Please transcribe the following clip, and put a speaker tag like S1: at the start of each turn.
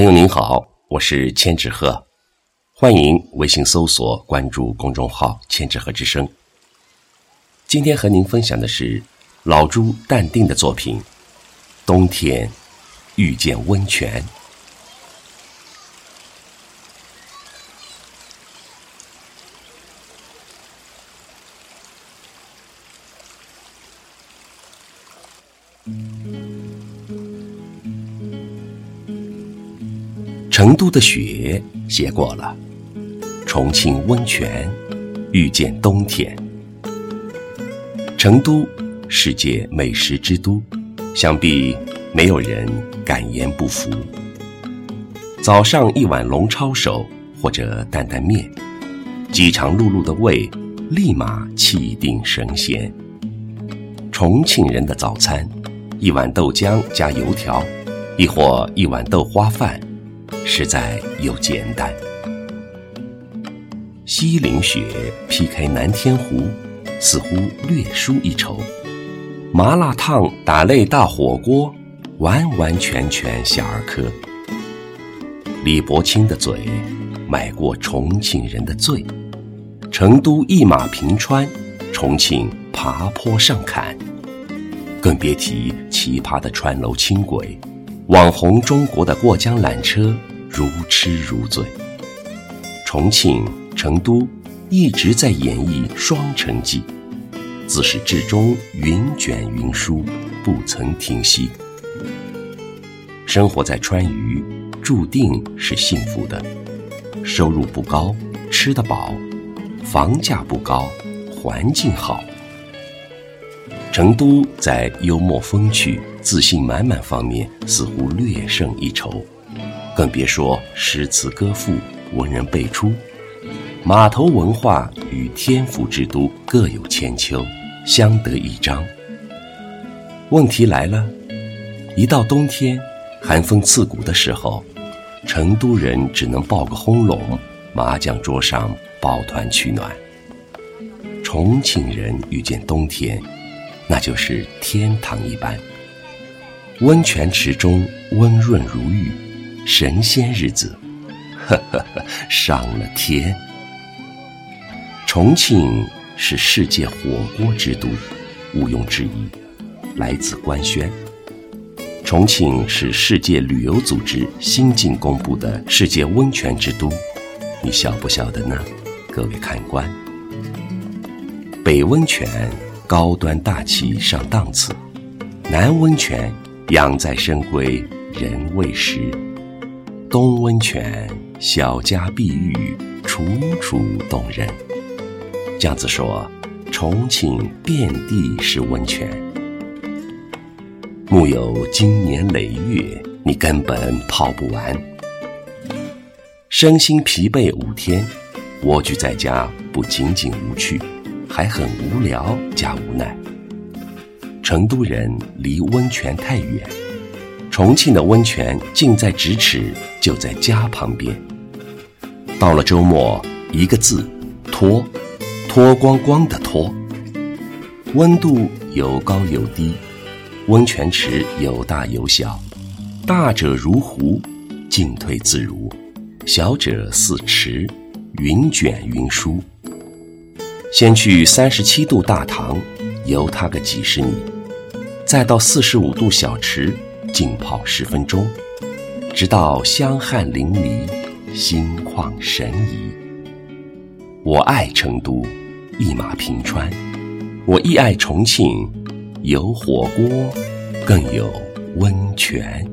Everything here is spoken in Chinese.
S1: 朋友您好，我是千纸鹤，欢迎微信搜索关注公众号“千纸鹤之声”。今天和您分享的是老朱淡定的作品《冬天遇见温泉》。成都的雪写过了，重庆温泉遇见冬天。成都，世界美食之都，想必没有人敢言不服。早上一碗龙抄手或者担担面，饥肠辘辘的胃立马气定神闲。重庆人的早餐，一碗豆浆加油条，亦或一碗豆花饭。实在又简单。西岭雪劈开南天湖，似乎略输一筹。麻辣烫打擂大火锅，完完全全小儿科。李伯清的嘴，买过重庆人的罪。成都一马平川，重庆爬坡上坎，更别提奇葩的川楼轻轨。网红中国的过江缆车如痴如醉，重庆、成都一直在演绎双城记，自始至终云卷云舒，不曾停息。生活在川渝，注定是幸福的，收入不高，吃得饱，房价不高，环境好。成都在幽默风趣。自信满满方面似乎略胜一筹，更别说诗词歌赋、文人辈出，码头文化与天府之都各有千秋，相得益彰。问题来了，一到冬天，寒风刺骨的时候，成都人只能抱个烘笼，麻将桌上抱团取暖；重庆人遇见冬天，那就是天堂一般。温泉池中温润如玉，神仙日子，呵呵呵，上了天。重庆是世界火锅之都，毋庸置疑。来自官宣。重庆是世界旅游组织新近公布的世界温泉之都，你晓不晓得呢？各位看官，北温泉高端大气上档次，南温泉。养在深闺人未识，冬温泉小家碧玉，楚楚动人。姜子说：“重庆遍地是温泉，木有经年累月，你根本泡不完。身心疲惫五天，蜗居在家不仅仅无趣，还很无聊加无奈。”成都人离温泉太远，重庆的温泉近在咫尺，就在家旁边。到了周末，一个字，脱，脱光光的脱。温度有高有低，温泉池有大有小，大者如湖，进退自如；小者似池，云卷云舒。先去三十七度大堂，游它个几十米。再到四十五度小池浸泡十分钟，直到香汗淋漓，心旷神怡。我爱成都，一马平川；我亦爱重庆，有火锅，更有温泉。